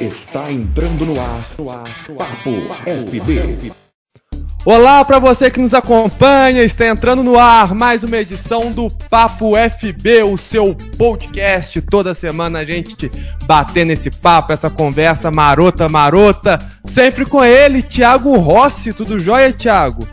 Está entrando no ar, no ar, Papo FB. Olá para você que nos acompanha, está entrando no ar mais uma edição do Papo FB, o seu podcast. Toda semana a gente batendo esse papo, essa conversa marota, marota, sempre com ele, Thiago Rossi. Tudo jóia, Thiago?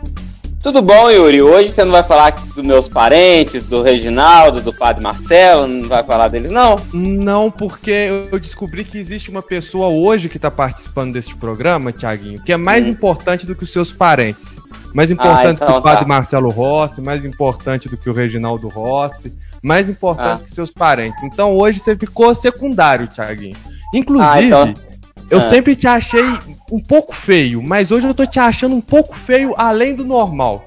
Tudo bom, Yuri? Hoje você não vai falar dos meus parentes, do Reginaldo, do Padre Marcelo, não vai falar deles, não? Não, porque eu descobri que existe uma pessoa hoje que está participando desse programa, Tiaguinho, que é mais hum. importante do que os seus parentes. Mais importante ah, então, que o Padre tá. Marcelo Rossi, mais importante do que o Reginaldo Rossi, mais importante ah. que seus parentes. Então hoje você ficou secundário, Tiaguinho. Inclusive, ah, então... eu ah. sempre te achei um pouco feio, mas hoje eu tô te achando um pouco feio além do normal.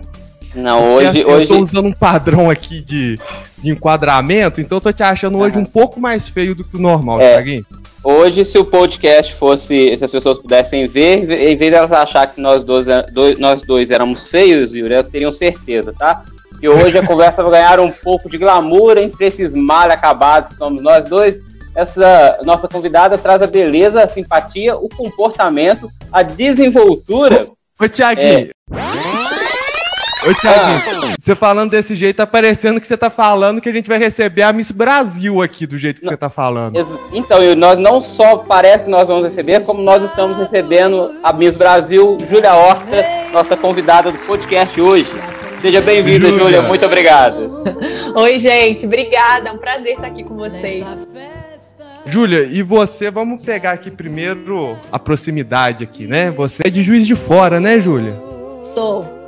Não, Porque, hoje, assim, hoje. Eu tô usando um padrão aqui de, de enquadramento, então eu tô te achando hoje um pouco mais feio do que o normal, é. Thiaguinho. Hoje, se o podcast fosse, se as pessoas pudessem ver, em vez de elas achar que nós dois, dois, nós dois éramos feios, Yuri, elas teriam certeza, tá? E hoje a conversa vai ganhar um pouco de glamour entre esses mal acabados que somos nós dois essa nossa convidada traz a beleza, a simpatia, o comportamento, a desenvoltura. Ô, Thiaguinho. É... Ô, Thiaguinho, ah. você falando desse jeito, tá parecendo que você tá falando que a gente vai receber a Miss Brasil aqui, do jeito que não, você tá falando. Então, nós não só parece que nós vamos receber, como nós estamos recebendo a Miss Brasil, Júlia Horta, nossa convidada do podcast hoje. Seja bem-vinda, Júlia. Muito obrigado. Oi, gente. Obrigada. É um prazer estar aqui com vocês. Júlia, e você, vamos pegar aqui primeiro a proximidade aqui, né? Você é de Juiz de Fora, né, Júlia? Sou.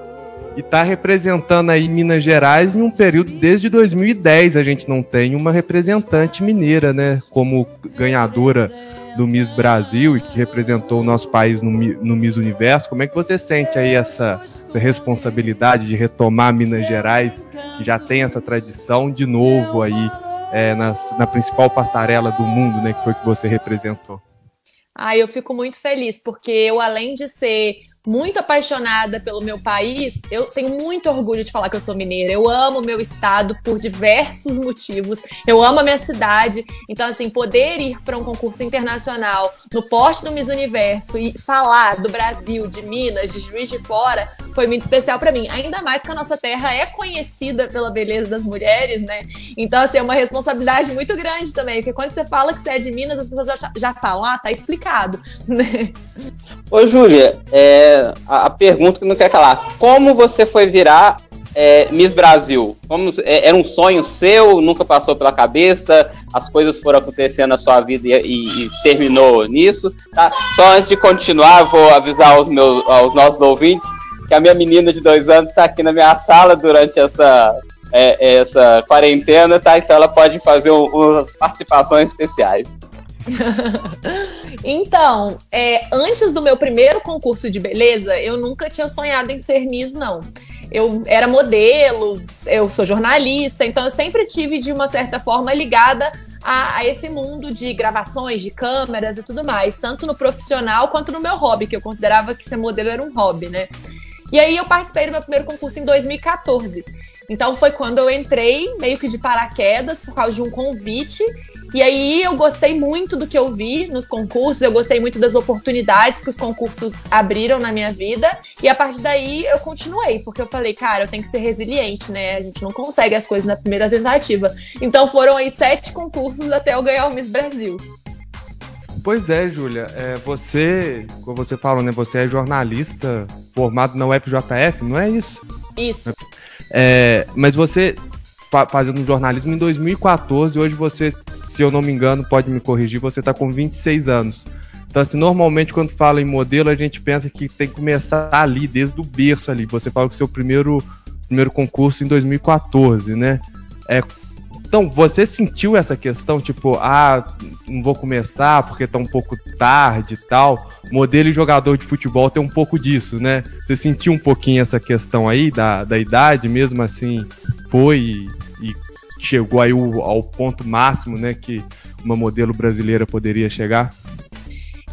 E tá representando aí Minas Gerais em um período desde 2010 a gente não tem uma representante mineira, né, como ganhadora do Miss Brasil e que representou o nosso país no, no Miss Universo. Como é que você sente aí essa, essa responsabilidade de retomar Minas Gerais, que já tem essa tradição de novo aí é, nas, na principal passarela do mundo, né, que foi que você representou? Ah, eu fico muito feliz, porque eu, além de ser muito apaixonada pelo meu país, eu tenho muito orgulho de falar que eu sou mineira. Eu amo meu estado por diversos motivos. Eu amo a minha cidade. Então, assim, poder ir para um concurso internacional no porte do Miss Universo e falar do Brasil, de Minas, de Juiz de Fora, foi muito especial para mim. Ainda mais que a nossa terra é conhecida pela beleza das mulheres, né? Então, assim, é uma responsabilidade muito grande também. Porque quando você fala que você é de Minas, as pessoas já, já falam, ah, tá explicado, né? Ô, Júlia, é a, a, pergunta que não quer calar. Como você foi virar é, Miss Brasil? Como, é, era um sonho seu? Nunca passou pela cabeça? As coisas foram acontecendo na sua vida e, e, e terminou nisso? Tá? Só antes de continuar, vou avisar aos, meus, aos nossos ouvintes que a minha menina de dois anos está aqui na minha sala durante essa, é, essa quarentena, tá? Então ela pode fazer um, umas participações especiais. então, é, antes do meu primeiro concurso de beleza, eu nunca tinha sonhado em ser Miss, não. Eu era modelo, eu sou jornalista, então eu sempre tive, de uma certa forma, ligada a, a, esse mundo de gravações, de câmeras e tudo mais, tanto no profissional quanto no meu hobby, que eu considerava que ser modelo era um hobby, né? E aí eu participei do meu primeiro concurso em 2014. Então foi quando eu entrei meio que de paraquedas por causa de um convite e aí eu gostei muito do que eu vi nos concursos, eu gostei muito das oportunidades que os concursos abriram na minha vida. E a partir daí eu continuei, porque eu falei, cara, eu tenho que ser resiliente, né? A gente não consegue as coisas na primeira tentativa. Então foram aí sete concursos até eu ganhar o Miss Brasil. Pois é, Júlia. É, você, como você falou, né? Você é jornalista formado na UFJF, não é isso? Isso. É, mas você fazendo jornalismo em 2014, hoje você se eu não me engano, pode me corrigir, você está com 26 anos. Então, assim, normalmente quando fala em modelo, a gente pensa que tem que começar ali, desde o berço ali. Você fala que seu primeiro, primeiro concurso em 2014, né? É, então, você sentiu essa questão, tipo, ah, não vou começar porque tá um pouco tarde e tal. Modelo e jogador de futebol tem um pouco disso, né? Você sentiu um pouquinho essa questão aí da, da idade, mesmo assim, foi chegou aí ao ponto máximo, né, que uma modelo brasileira poderia chegar?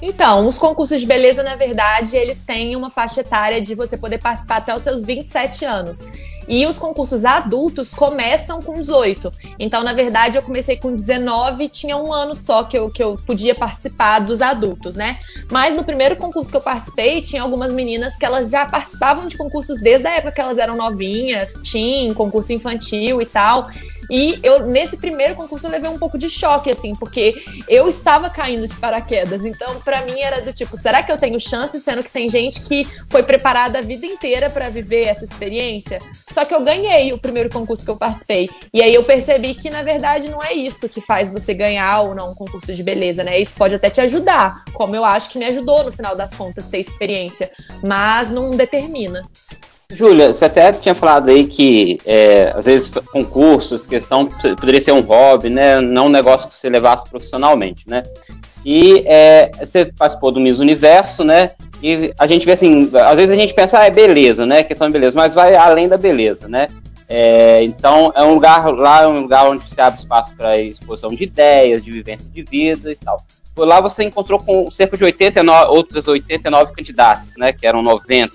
Então, os concursos de beleza, na verdade, eles têm uma faixa etária de você poder participar até os seus 27 anos. E os concursos adultos começam com 18. Então, na verdade, eu comecei com 19 e tinha um ano só que eu, que eu podia participar dos adultos, né? Mas no primeiro concurso que eu participei, tinha algumas meninas que elas já participavam de concursos desde a época que elas eram novinhas, tinha concurso infantil e tal. E eu, nesse primeiro concurso, eu levei um pouco de choque, assim, porque eu estava caindo de paraquedas. Então, para mim, era do tipo, será que eu tenho chance, sendo que tem gente que foi preparada a vida inteira para viver essa experiência? Só que eu ganhei o primeiro concurso que eu participei. E aí eu percebi que, na verdade, não é isso que faz você ganhar ou não um concurso de beleza, né? Isso pode até te ajudar, como eu acho que me ajudou, no final das contas, ter experiência. Mas não determina. Júlia, você até tinha falado aí que é, às vezes concursos, questão poderia ser um hobby, né? Não um negócio que você levasse profissionalmente, né? E é, você participou do Miss Universo, né? E a gente vê assim, às vezes a gente pensa, ah, é beleza, né? Questão de beleza, mas vai além da beleza, né? É, então é um lugar lá, é um lugar onde se abre espaço para exposição de ideias, de vivência de vida e tal. Por lá você encontrou com cerca de 89, outras 89 candidatas, né? Que eram 90.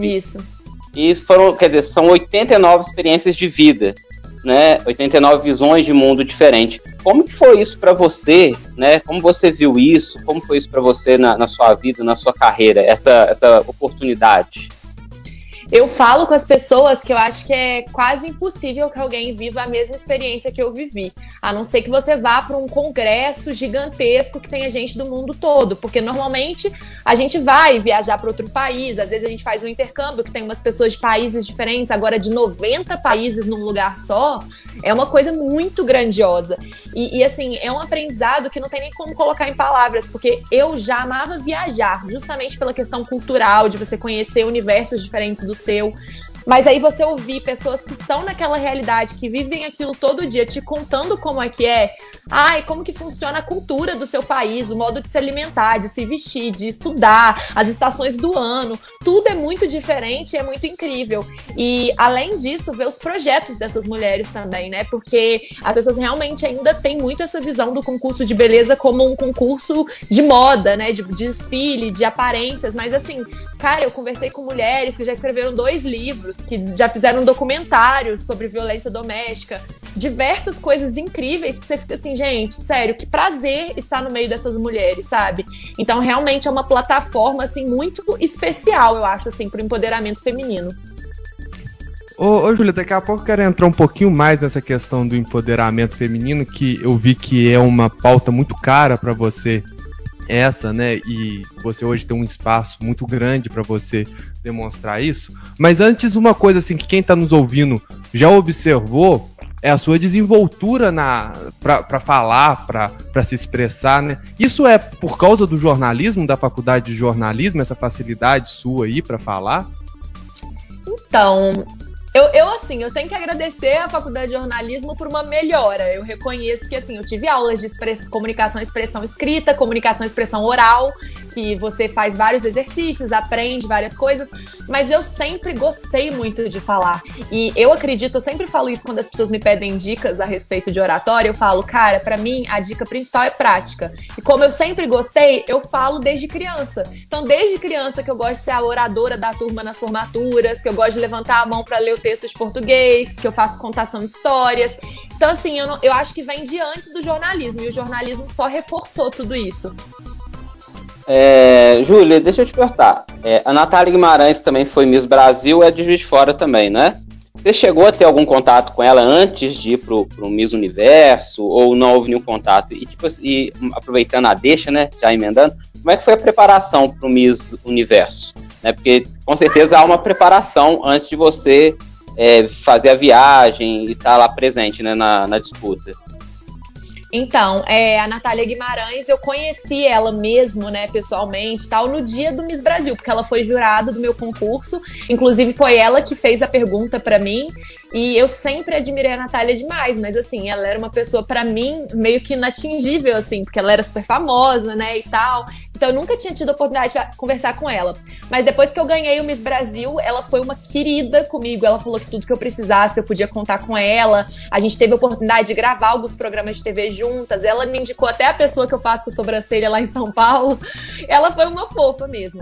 Isso. E foram, quer dizer, são 89 experiências de vida, né? 89 visões de mundo diferente. Como que foi isso para você, né? Como você viu isso? Como foi isso para você na, na, sua vida, na sua carreira, essa, essa oportunidade? Eu falo com as pessoas que eu acho que é quase impossível que alguém viva a mesma experiência que eu vivi. A não ser que você vá para um congresso gigantesco que tenha gente do mundo todo. Porque normalmente a gente vai viajar para outro país, às vezes a gente faz um intercâmbio que tem umas pessoas de países diferentes, agora de 90 países num lugar só. É uma coisa muito grandiosa. E, e assim, é um aprendizado que não tem nem como colocar em palavras, porque eu já amava viajar, justamente pela questão cultural, de você conhecer universos diferentes do seu. Mas aí você ouvir pessoas que estão naquela realidade, que vivem aquilo todo dia, te contando como é que é, ai, como que funciona a cultura do seu país, o modo de se alimentar, de se vestir, de estudar, as estações do ano, tudo é muito diferente e é muito incrível. E além disso, ver os projetos dessas mulheres também, né? Porque as pessoas realmente ainda têm muito essa visão do concurso de beleza como um concurso de moda, né? De, de desfile, de aparências, mas assim, cara, eu conversei com mulheres que já escreveram dois livros que já fizeram documentários sobre violência doméstica, diversas coisas incríveis que você fica assim, gente, sério, que prazer estar no meio dessas mulheres, sabe? Então, realmente é uma plataforma assim muito especial, eu acho assim, para o empoderamento feminino. Ô, ô Júlia, daqui a pouco eu quero entrar um pouquinho mais nessa questão do empoderamento feminino, que eu vi que é uma pauta muito cara para você essa, né? E você hoje tem um espaço muito grande para você demonstrar isso. Mas antes, uma coisa assim que quem está nos ouvindo já observou é a sua desenvoltura na para falar, para se expressar, né? Isso é por causa do jornalismo, da faculdade de jornalismo, essa facilidade sua aí para falar? Então, eu, eu, assim, eu tenho que agradecer à Faculdade de Jornalismo por uma melhora. Eu reconheço que, assim, eu tive aulas de express, comunicação expressão escrita, comunicação expressão oral, que você faz vários exercícios, aprende várias coisas, mas eu sempre gostei muito de falar. E eu acredito, eu sempre falo isso quando as pessoas me pedem dicas a respeito de oratória, eu falo, cara, para mim a dica principal é prática. E como eu sempre gostei, eu falo desde criança. Então, desde criança que eu gosto de ser a oradora da turma nas formaturas, que eu gosto de levantar a mão para ler o texto de português, que eu faço contação de histórias. Então, assim, eu, não, eu acho que vem de antes do jornalismo, e o jornalismo só reforçou tudo isso. É, Júlia, deixa eu te perguntar. É, a Natália Guimarães, também foi Miss Brasil, é de Juiz de Fora também, né? Você chegou a ter algum contato com ela antes de ir pro, pro Miss Universo, ou não houve nenhum contato? E, tipo, e aproveitando a deixa, né, já emendando, como é que foi a preparação pro Miss Universo? Né, porque, com certeza, há uma preparação antes de você é, fazer a viagem e estar tá lá presente né, na, na disputa. Então, é, a Natália Guimarães, eu conheci ela mesmo, né, pessoalmente, tal, no dia do Miss Brasil, porque ela foi jurada do meu concurso. Inclusive, foi ela que fez a pergunta para mim. E eu sempre admirei a Natália demais, mas assim, ela era uma pessoa, para mim, meio que inatingível, assim, porque ela era super famosa, né, e tal. Então eu nunca tinha tido a oportunidade de conversar com ela. Mas depois que eu ganhei o Miss Brasil, ela foi uma querida comigo. Ela falou que tudo que eu precisasse eu podia contar com ela. A gente teve a oportunidade de gravar alguns programas de TV juntas. Ela me indicou até a pessoa que eu faço sobrancelha lá em São Paulo. Ela foi uma fofa mesmo.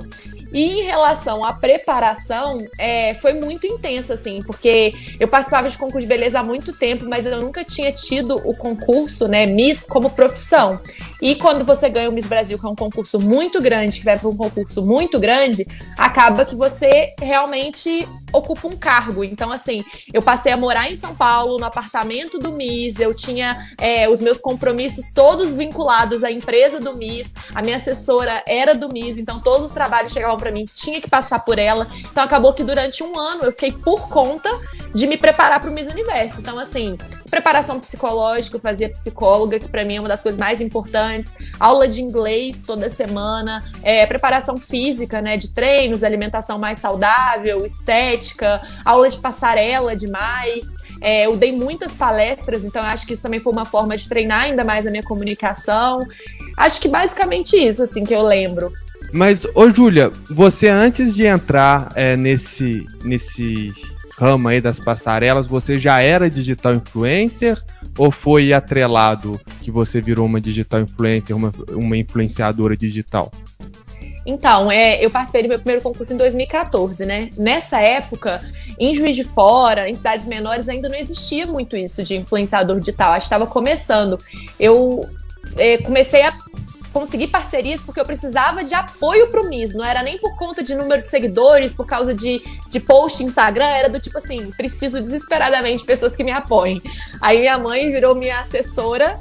E em relação à preparação, é, foi muito intensa, assim, porque eu participava de concurso de beleza há muito tempo, mas eu nunca tinha tido o concurso, né, Miss, como profissão. E quando você ganha o Miss Brasil, que é um concurso muito grande, que vai para um concurso muito grande, acaba que você realmente ocupa um cargo. Então, assim, eu passei a morar em São Paulo, no apartamento do Miss, eu tinha é, os meus compromissos todos vinculados à empresa do Miss, a minha assessora era do Miss, então todos os trabalhos chegavam para mim, tinha que passar por ela. Então, acabou que durante um ano eu fiquei por conta de me preparar para o Miss Universo. Então, assim, preparação psicológica, eu fazia psicóloga, que para mim é uma das coisas mais importantes, aula de inglês toda semana, é, preparação física, né, de treinos, alimentação mais saudável, estética, aula de passarela demais. É, eu dei muitas palestras, então acho que isso também foi uma forma de treinar ainda mais a minha comunicação. Acho que basicamente isso, assim, que eu lembro. Mas, ô Júlia, você antes de entrar é, nesse, nesse ramo aí das passarelas, você já era digital influencer ou foi atrelado que você virou uma digital influencer, uma, uma influenciadora digital? Então, é, eu participei do meu primeiro concurso em 2014, né? Nessa época, em Juiz de Fora, em cidades menores, ainda não existia muito isso de influenciador digital. Acho que estava começando. Eu é, comecei a conseguir parcerias porque eu precisava de apoio pro MIS. Não era nem por conta de número de seguidores, por causa de, de post Instagram, era do tipo assim, preciso desesperadamente de pessoas que me apoiem. Aí minha mãe virou minha assessora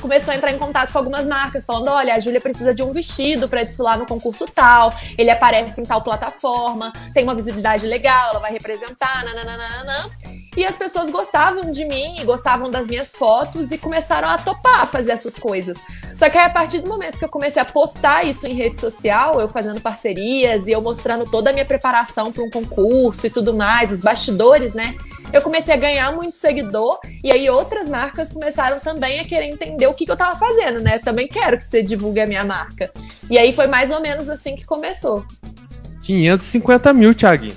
começou a entrar em contato com algumas marcas, falando: olha, a Júlia precisa de um vestido para desfilar no concurso tal, ele aparece em tal plataforma, tem uma visibilidade legal, ela vai representar, nananana. E as pessoas gostavam de mim e gostavam das minhas fotos e começaram a topar fazer essas coisas. Só que aí, a partir do momento que eu comecei a postar isso em rede social, eu fazendo parcerias e eu mostrando toda a minha preparação para um concurso e tudo mais, os bastidores, né? Eu comecei a ganhar muito seguidor e aí outras marcas começaram também a querer entender o que, que eu tava fazendo, né? Eu também quero que você divulgue a minha marca. E aí foi mais ou menos assim que começou. 550 mil, Thiaguinho.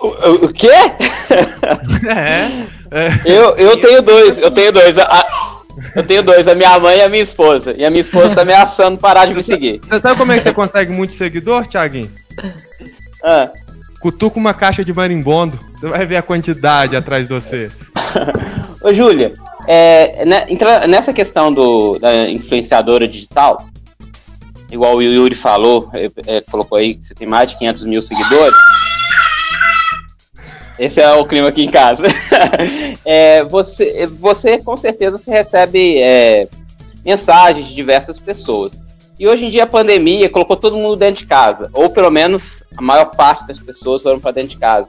O, o quê? É, é. Eu, eu tenho dois, eu tenho dois. A, eu tenho dois, a minha mãe e a minha esposa. E a minha esposa tá ameaçando parar de me seguir. Você sabe como é que você consegue muito seguidor, Thiaguinho? Ah, Cutuca uma caixa de marimbondo. Você vai ver a quantidade atrás de você. Ô, Júlia, é, né, nessa questão do, da influenciadora digital, igual o Yuri falou, é, é, colocou aí que você tem mais de 500 mil seguidores. Esse é o clima aqui em casa. É, você, você com certeza se recebe é, mensagens de diversas pessoas. E hoje em dia a pandemia colocou todo mundo dentro de casa, ou pelo menos a maior parte das pessoas foram para dentro de casa.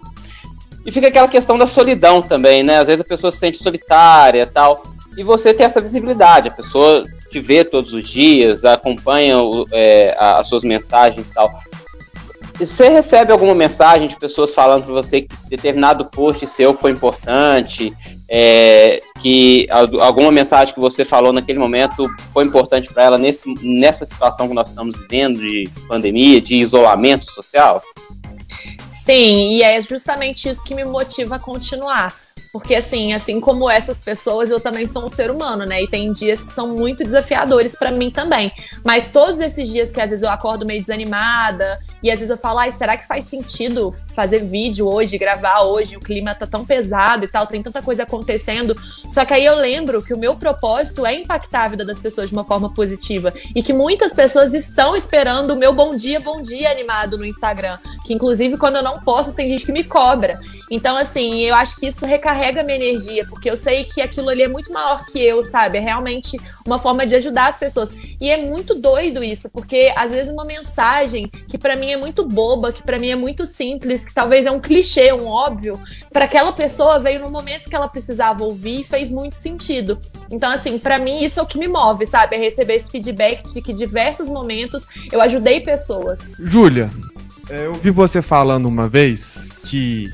E fica aquela questão da solidão também, né? Às vezes a pessoa se sente solitária tal. E você tem essa visibilidade, a pessoa te vê todos os dias, acompanha é, as suas mensagens e tal. Você recebe alguma mensagem de pessoas falando para você que determinado post seu foi importante, é, que al- alguma mensagem que você falou naquele momento foi importante para ela nesse, nessa situação que nós estamos vivendo de pandemia, de isolamento social? Sim, e é justamente isso que me motiva a continuar. Porque, assim, assim como essas pessoas, eu também sou um ser humano, né? E tem dias que são muito desafiadores pra mim também. Mas todos esses dias que às vezes eu acordo meio desanimada, e às vezes eu falo, ai, será que faz sentido fazer vídeo hoje, gravar hoje? O clima tá tão pesado e tal, tem tanta coisa acontecendo. Só que aí eu lembro que o meu propósito é impactar a vida das pessoas de uma forma positiva. E que muitas pessoas estão esperando o meu bom dia, bom dia animado no Instagram. Que inclusive quando eu não posto, tem gente que me cobra. Então, assim, eu acho que isso recarrega minha energia, porque eu sei que aquilo ali é muito maior que eu, sabe? É realmente uma forma de ajudar as pessoas. E é muito doido isso, porque às vezes uma mensagem que pra mim é muito boba, que pra mim é muito simples, que talvez é um clichê, um óbvio, pra aquela pessoa veio no momento que ela precisava ouvir e fez muito sentido. Então, assim, pra mim isso é o que me move, sabe? É receber esse feedback de que diversos momentos eu ajudei pessoas. Júlia, é, eu vi você falando uma vez que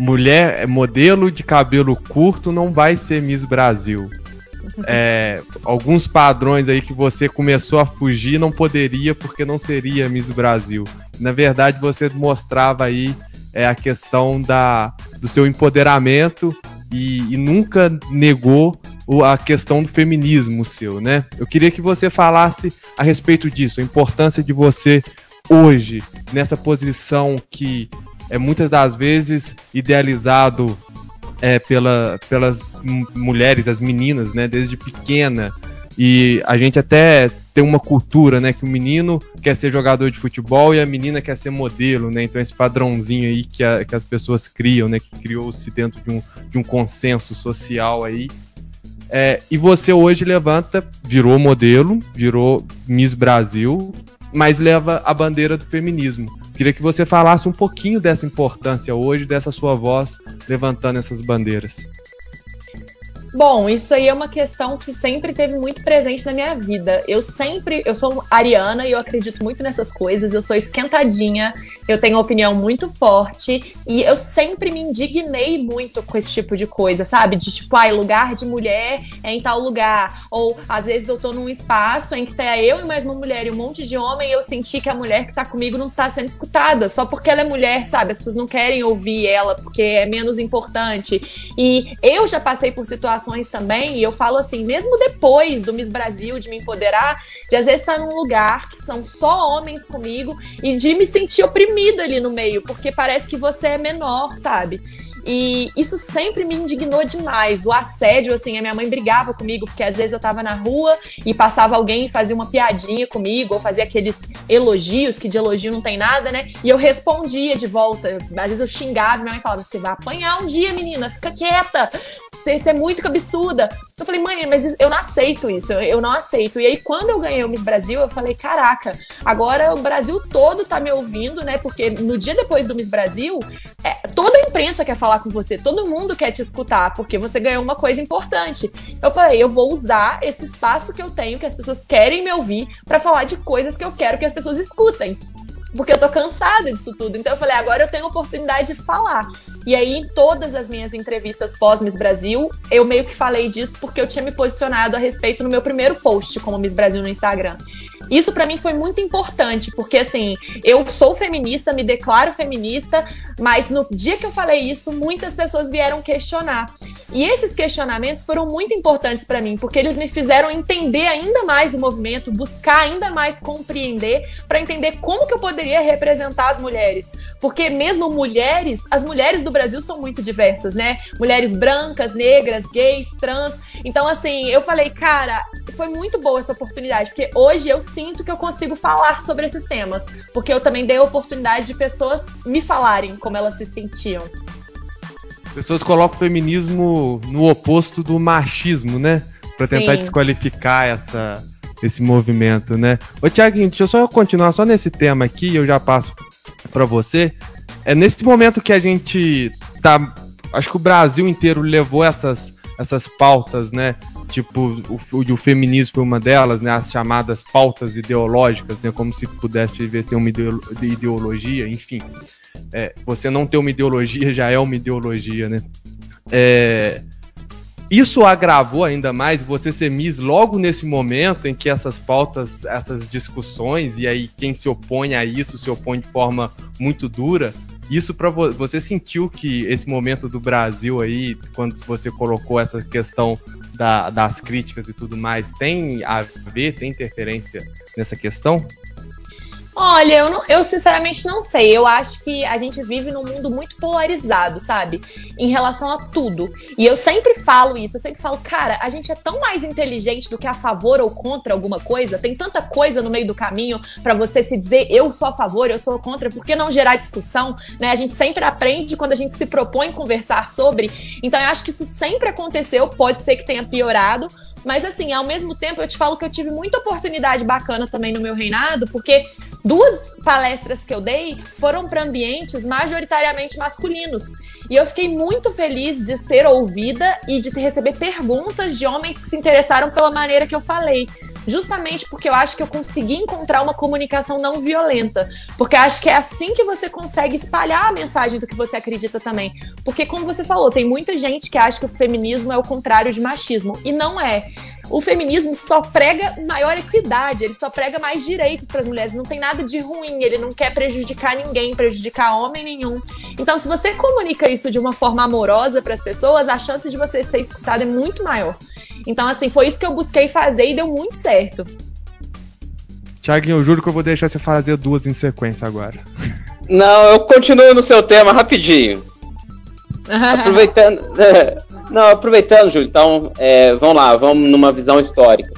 mulher, é, modelo de cabelo curto não vai ser Miss Brasil. é, alguns padrões aí que você começou a fugir não poderia porque não seria Miss Brasil. Na verdade, você mostrava aí é, a questão da, do seu empoderamento e, e nunca negou a questão do feminismo seu, né? Eu queria que você falasse a respeito disso, a importância de você hoje nessa posição que é muitas das vezes idealizado é, pela, pelas mulheres, as meninas, né, desde pequena. E a gente até tem uma cultura, né, que o menino quer ser jogador de futebol e a menina quer ser modelo, né? Então esse padrãozinho aí que, a, que as pessoas criam, né, que criou-se dentro de um, de um consenso social aí. É, e você hoje levanta, virou modelo, virou Miss Brasil, mas leva a bandeira do feminismo. Queria que você falasse um pouquinho dessa importância hoje, dessa sua voz levantando essas bandeiras. Bom, isso aí é uma questão que sempre teve muito presente na minha vida. Eu sempre, eu sou ariana e eu acredito muito nessas coisas. Eu sou esquentadinha, eu tenho uma opinião muito forte e eu sempre me indignei muito com esse tipo de coisa, sabe? De tipo, ai, ah, lugar de mulher é em tal lugar. Ou às vezes eu tô num espaço em que tá eu e mais uma mulher e um monte de homem e eu senti que a mulher que tá comigo não tá sendo escutada só porque ela é mulher, sabe? As pessoas não querem ouvir ela porque é menos importante. E eu já passei por situações também, e eu falo assim, mesmo depois do Miss Brasil, de me empoderar, de às vezes estar num lugar que são só homens comigo e de me sentir oprimida ali no meio, porque parece que você é menor, sabe? E isso sempre me indignou demais. O assédio, assim, a minha mãe brigava comigo, porque às vezes eu tava na rua e passava alguém e fazia uma piadinha comigo, ou fazia aqueles elogios, que de elogio não tem nada, né? E eu respondia de volta. Às vezes eu xingava, minha mãe falava: Você vai apanhar um dia, menina, fica quieta. Você, você é muito cabeçuda. Eu falei, mãe, mas eu não aceito isso, eu não aceito. E aí, quando eu ganhei o Miss Brasil, eu falei, caraca, agora o Brasil todo tá me ouvindo, né? Porque no dia depois do Miss Brasil, é, toda a imprensa quer falar com você, todo mundo quer te escutar, porque você ganhou uma coisa importante. Eu falei, eu vou usar esse espaço que eu tenho, que as pessoas querem me ouvir, para falar de coisas que eu quero que as pessoas escutem porque eu tô cansada disso tudo. Então eu falei, agora eu tenho a oportunidade de falar. E aí, em todas as minhas entrevistas pós-Miss Brasil, eu meio que falei disso porque eu tinha me posicionado a respeito no meu primeiro post como Miss Brasil no Instagram. Isso para mim foi muito importante, porque assim, eu sou feminista, me declaro feminista, mas no dia que eu falei isso, muitas pessoas vieram questionar. E esses questionamentos foram muito importantes para mim, porque eles me fizeram entender ainda mais o movimento, buscar ainda mais compreender, para entender como que eu poderia representar as mulheres. Porque mesmo mulheres, as mulheres do Brasil são muito diversas, né? Mulheres brancas, negras, gays, trans. Então, assim, eu falei, cara, foi muito boa essa oportunidade, porque hoje eu sinto que eu consigo falar sobre esses temas, porque eu também dei a oportunidade de pessoas me falarem como elas se sentiam. Pessoas colocam o feminismo no oposto do machismo, né? Para tentar Sim. desqualificar essa, esse movimento, né? Ô, Tiaguinho, deixa eu só continuar só nesse tema aqui, e eu já passo para você. É nesse momento que a gente tá. Acho que o Brasil inteiro levou essas, essas pautas, né? Tipo, o, o feminismo foi uma delas, né? As chamadas pautas ideológicas, né? Como se pudesse viver ter uma ideologia, enfim. É, você não ter uma ideologia já é uma ideologia, né? É, isso agravou ainda mais você ser Miss logo nesse momento em que essas pautas, essas discussões, e aí quem se opõe a isso se opõe de forma muito dura. Isso para vo você sentiu que esse momento do Brasil aí, quando você colocou essa questão da, das críticas e tudo mais, tem a ver, tem interferência nessa questão? Olha, eu, não, eu sinceramente não sei. Eu acho que a gente vive num mundo muito polarizado, sabe? Em relação a tudo. E eu sempre falo isso, eu sempre falo, cara, a gente é tão mais inteligente do que a favor ou contra alguma coisa. Tem tanta coisa no meio do caminho para você se dizer eu sou a favor, eu sou contra, por que não gerar discussão? Né? A gente sempre aprende quando a gente se propõe conversar sobre. Então eu acho que isso sempre aconteceu, pode ser que tenha piorado mas assim, ao mesmo tempo, eu te falo que eu tive muita oportunidade bacana também no meu reinado, porque duas palestras que eu dei foram para ambientes majoritariamente masculinos. E eu fiquei muito feliz de ser ouvida e de receber perguntas de homens que se interessaram pela maneira que eu falei. Justamente porque eu acho que eu consegui encontrar uma comunicação não violenta. Porque eu acho que é assim que você consegue espalhar a mensagem do que você acredita também. Porque, como você falou, tem muita gente que acha que o feminismo é o contrário de machismo. E não é o feminismo só prega maior equidade, ele só prega mais direitos para as mulheres, não tem nada de ruim, ele não quer prejudicar ninguém, prejudicar homem nenhum. Então, se você comunica isso de uma forma amorosa para as pessoas, a chance de você ser escutado é muito maior. Então, assim, foi isso que eu busquei fazer e deu muito certo. Tiaguinho, eu juro que eu vou deixar você fazer duas em sequência agora. Não, eu continuo no seu tema rapidinho. Aproveitando. Não, aproveitando, Júlio, então, é, vamos lá, vamos numa visão histórica.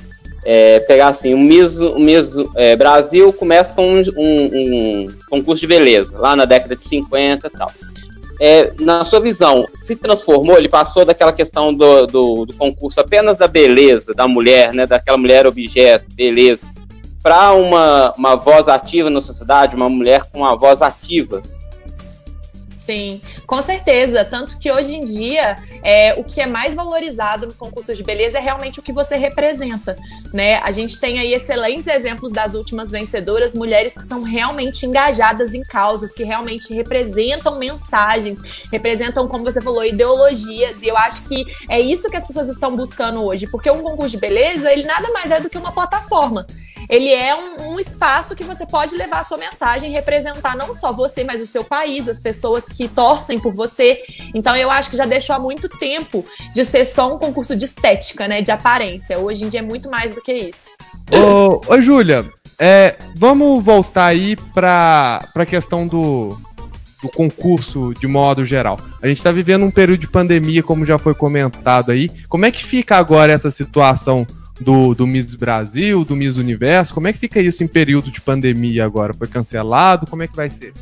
É, pegar assim, o Miss, o Miss é, Brasil começa com um, um, um, concurso de beleza, lá na década de 50 e tal. É, na sua visão, se transformou, ele passou daquela questão do, do, do, concurso apenas da beleza da mulher, né, daquela mulher objeto, beleza, para uma, uma voz ativa na sociedade, uma mulher com uma voz ativa Sim, com certeza. Tanto que hoje em dia é, o que é mais valorizado nos concursos de beleza é realmente o que você representa, né? A gente tem aí excelentes exemplos das últimas vencedoras, mulheres que são realmente engajadas em causas, que realmente representam mensagens, representam, como você falou, ideologias. E eu acho que é isso que as pessoas estão buscando hoje, porque um concurso de beleza, ele nada mais é do que uma plataforma ele é um, um, espaço que você pode levar a sua mensagem e representar não só você, mas o seu país, as pessoas que torcem por você. Então eu acho que já deixou há muito tempo de ser só um concurso de estética, né? De aparência. Hoje em dia é muito mais do que isso. Ô, ô Júlia, é, vamos voltar aí para a questão do, do concurso de modo geral. A gente está vivendo um período de pandemia, como já foi comentado aí. Como é que fica agora essa situação do, do Miss Brasil, do Miss Universo. Como é que fica isso em período de pandemia agora? Foi cancelado? Como é que vai ser?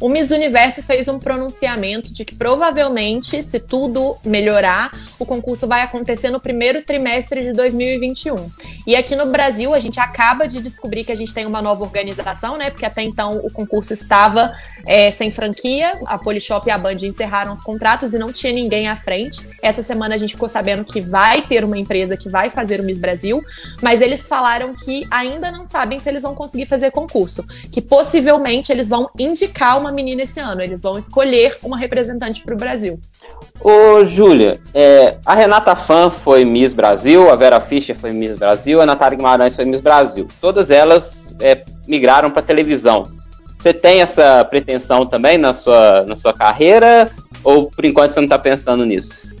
O Miss Universo fez um pronunciamento de que provavelmente, se tudo melhorar, o concurso vai acontecer no primeiro trimestre de 2021. E aqui no Brasil, a gente acaba de descobrir que a gente tem uma nova organização, né? Porque até então o concurso estava é, sem franquia, a Polishop e a Band encerraram os contratos e não tinha ninguém à frente. Essa semana a gente ficou sabendo que vai ter uma empresa que vai fazer o Miss Brasil, mas eles falaram que ainda não sabem se eles vão conseguir fazer concurso, que possivelmente eles vão indicar uma menina esse ano. Eles vão escolher uma representante para o Brasil. Ô, Júlia, é, a Renata Fan foi Miss Brasil, a Vera Fischer foi Miss Brasil, a Natália Guimarães foi Miss Brasil. Todas elas é, migraram para televisão. Você tem essa pretensão também na sua, na sua carreira? Ou por enquanto você não está pensando nisso?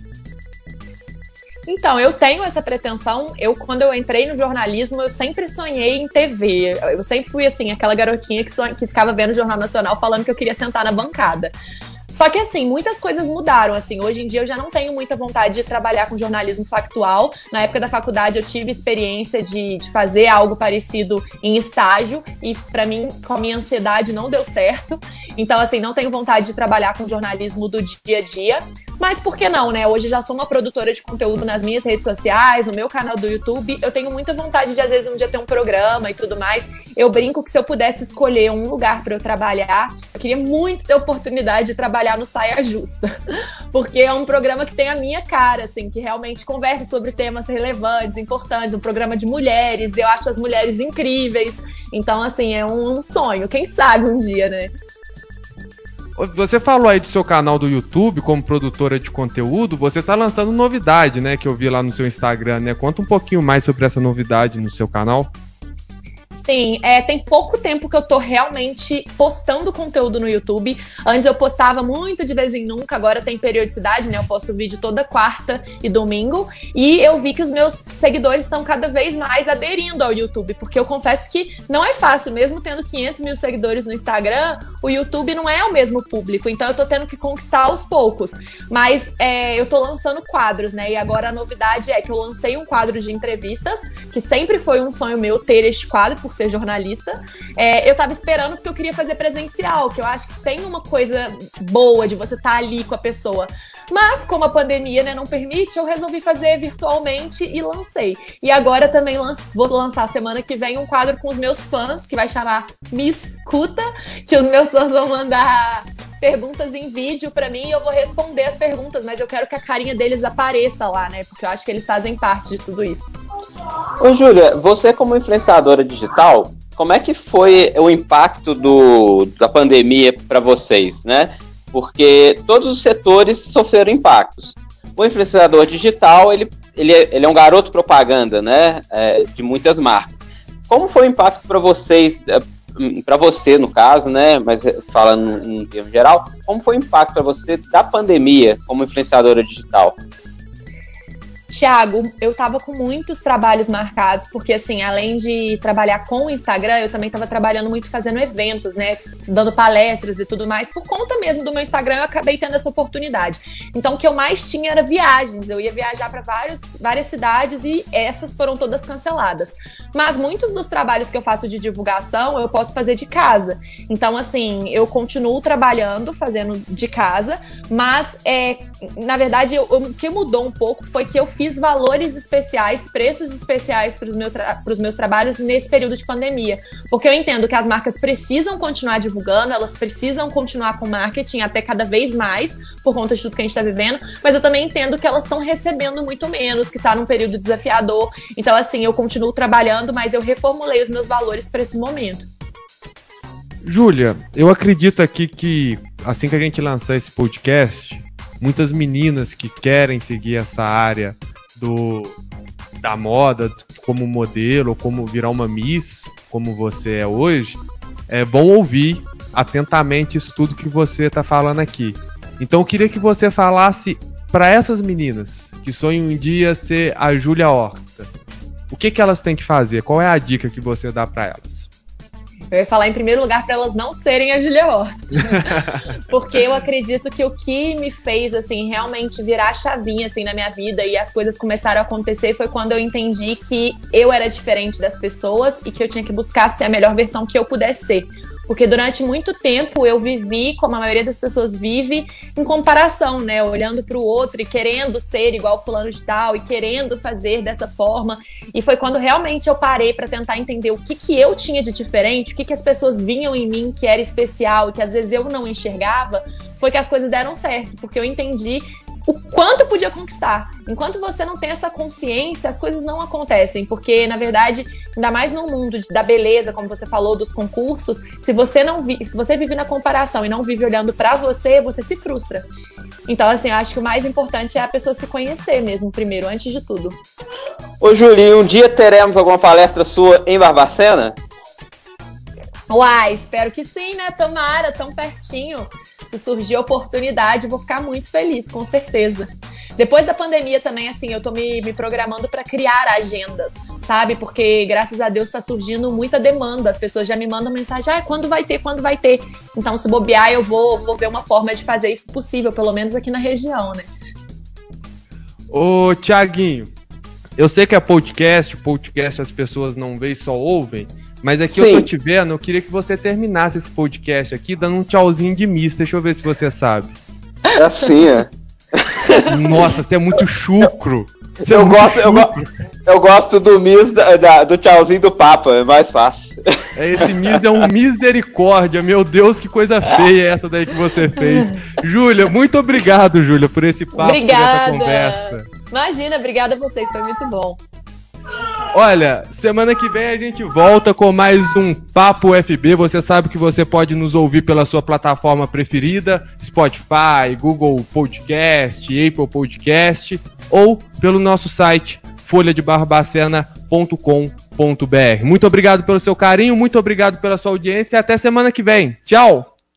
Então, eu tenho essa pretensão. Eu, quando eu entrei no jornalismo, eu sempre sonhei em TV. Eu sempre fui assim, aquela garotinha que, que ficava vendo o Jornal Nacional falando que eu queria sentar na bancada. Só que assim, muitas coisas mudaram, assim. Hoje em dia eu já não tenho muita vontade de trabalhar com jornalismo factual. Na época da faculdade eu tive experiência de, de fazer algo parecido em estágio e para mim, com a minha ansiedade, não deu certo. Então, assim, não tenho vontade de trabalhar com jornalismo do dia a dia. Mas por que não, né? Hoje já sou uma produtora de conteúdo nas minhas redes sociais, no meu canal do YouTube. Eu tenho muita vontade de, às vezes, um dia ter um programa e tudo mais. Eu brinco que se eu pudesse escolher um lugar para eu trabalhar, eu queria muito ter a oportunidade de trabalhar no Saia Justa. Porque é um programa que tem a minha cara, assim, que realmente conversa sobre temas relevantes, importantes, um programa de mulheres. Eu acho as mulheres incríveis. Então, assim, é um sonho. Quem sabe um dia, né? Você falou aí do seu canal do YouTube como produtora de conteúdo, você está lançando novidade, né? Que eu vi lá no seu Instagram, né? Conta um pouquinho mais sobre essa novidade no seu canal. Sim, é, tem pouco tempo que eu tô realmente postando conteúdo no YouTube. Antes eu postava muito de vez em nunca, agora tem periodicidade, né? Eu posto vídeo toda quarta e domingo. E eu vi que os meus seguidores estão cada vez mais aderindo ao YouTube, porque eu confesso que não é fácil, mesmo tendo 500 mil seguidores no Instagram, o YouTube não é o mesmo público, então eu tô tendo que conquistar aos poucos. Mas é, eu tô lançando quadros, né? E agora a novidade é que eu lancei um quadro de entrevistas, que sempre foi um sonho meu ter este quadro por ser jornalista. É, eu tava esperando porque eu queria fazer presencial, que eu acho que tem uma coisa boa de você estar tá ali com a pessoa. Mas, como a pandemia né, não permite, eu resolvi fazer virtualmente e lancei. E agora também lance, vou lançar semana que vem um quadro com os meus fãs, que vai chamar Miss Cuta, que os meus fãs vão mandar perguntas em vídeo para mim e eu vou responder as perguntas, mas eu quero que a carinha deles apareça lá, né? Porque eu acho que eles fazem parte de tudo isso. Ô, Júlia, você como influenciadora digital, como é que foi o impacto do, da pandemia para vocês, né? Porque todos os setores sofreram impactos. O influenciador digital, ele, ele, é, ele é um garoto propaganda, né? É, de muitas marcas. Como foi o impacto para vocês, é, para você no caso, né? Mas falando em termos geral, como foi o impacto para você da pandemia como influenciadora digital? Tiago, eu tava com muitos trabalhos marcados, porque assim, além de trabalhar com o Instagram, eu também tava trabalhando muito fazendo eventos, né? Dando palestras e tudo mais. Por conta mesmo do meu Instagram, eu acabei tendo essa oportunidade. Então, o que eu mais tinha era viagens. Eu ia viajar para várias cidades e essas foram todas canceladas. Mas muitos dos trabalhos que eu faço de divulgação, eu posso fazer de casa. Então, assim, eu continuo trabalhando, fazendo de casa, mas é, na verdade, o que mudou um pouco foi que eu fiz valores especiais, preços especiais para os meu meus trabalhos nesse período de pandemia. Porque eu entendo que as marcas precisam continuar divulgando, elas precisam continuar com marketing até cada vez mais, por conta de tudo que a gente está vivendo, mas eu também entendo que elas estão recebendo muito menos, que está num período desafiador. Então, assim, eu continuo trabalhando, mas eu reformulei os meus valores para esse momento. Júlia, eu acredito aqui que assim que a gente lançar esse podcast, muitas meninas que querem seguir essa área do da moda como modelo, como virar uma Miss, como você é hoje, é, vão ouvir atentamente isso tudo que você está falando aqui. Então eu queria que você falasse para essas meninas que sonham um dia ser a Júlia Horta. O que, que elas têm que fazer? Qual é a dica que você dá para elas? Eu ia falar em primeiro lugar para elas não serem a Julia Horta. Porque eu acredito que o que me fez assim realmente virar a chavinha assim na minha vida e as coisas começaram a acontecer foi quando eu entendi que eu era diferente das pessoas e que eu tinha que buscar ser a melhor versão que eu pudesse ser. Porque durante muito tempo eu vivi, como a maioria das pessoas vive, em comparação, né? Olhando para o outro e querendo ser igual fulano de tal e querendo fazer dessa forma. E foi quando realmente eu parei para tentar entender o que, que eu tinha de diferente, o que, que as pessoas vinham em mim que era especial e que às vezes eu não enxergava, foi que as coisas deram certo. Porque eu entendi o quanto podia conquistar. Enquanto você não tem essa consciência, as coisas não acontecem, porque na verdade, ainda mais no mundo da beleza, como você falou dos concursos, se você não vi, se você vive na comparação e não vive olhando para você, você se frustra. Então, assim, eu acho que o mais importante é a pessoa se conhecer mesmo, primeiro, antes de tudo. Ô, Julinho, um dia teremos alguma palestra sua em Barbacena? Uai, espero que sim, né? Tomara, tão pertinho. Se surgir oportunidade, vou ficar muito feliz, com certeza. Depois da pandemia também, assim, eu tô me, me programando para criar agendas, sabe? Porque graças a Deus tá surgindo muita demanda. As pessoas já me mandam mensagem: ah, quando vai ter, quando vai ter. Então, se bobear, eu vou, vou ver uma forma de fazer isso possível, pelo menos aqui na região, né? Ô, Tiaguinho, eu sei que é podcast, podcast as pessoas não veem, só ouvem. Mas aqui Sim. eu tô te vendo, eu queria que você terminasse esse podcast aqui dando um tchauzinho de miss. Deixa eu ver se você sabe. É assim, é. Nossa, você é muito chucro. Você eu, é gosto, eu, eu, gosto do miss da, da, do tchauzinho do Papa, é mais fácil. É, esse miss é um misericórdia. Meu Deus, que coisa feia essa daí que você fez. Júlia, muito obrigado, Júlia, por esse papo, obrigada. por essa conversa. Imagina, obrigada a vocês, foi muito bom. Olha, semana que vem a gente volta com mais um Papo FB. Você sabe que você pode nos ouvir pela sua plataforma preferida, Spotify, Google Podcast, Apple Podcast, ou pelo nosso site folhadebarbacena.com.br. Muito obrigado pelo seu carinho, muito obrigado pela sua audiência e até semana que vem. Tchau!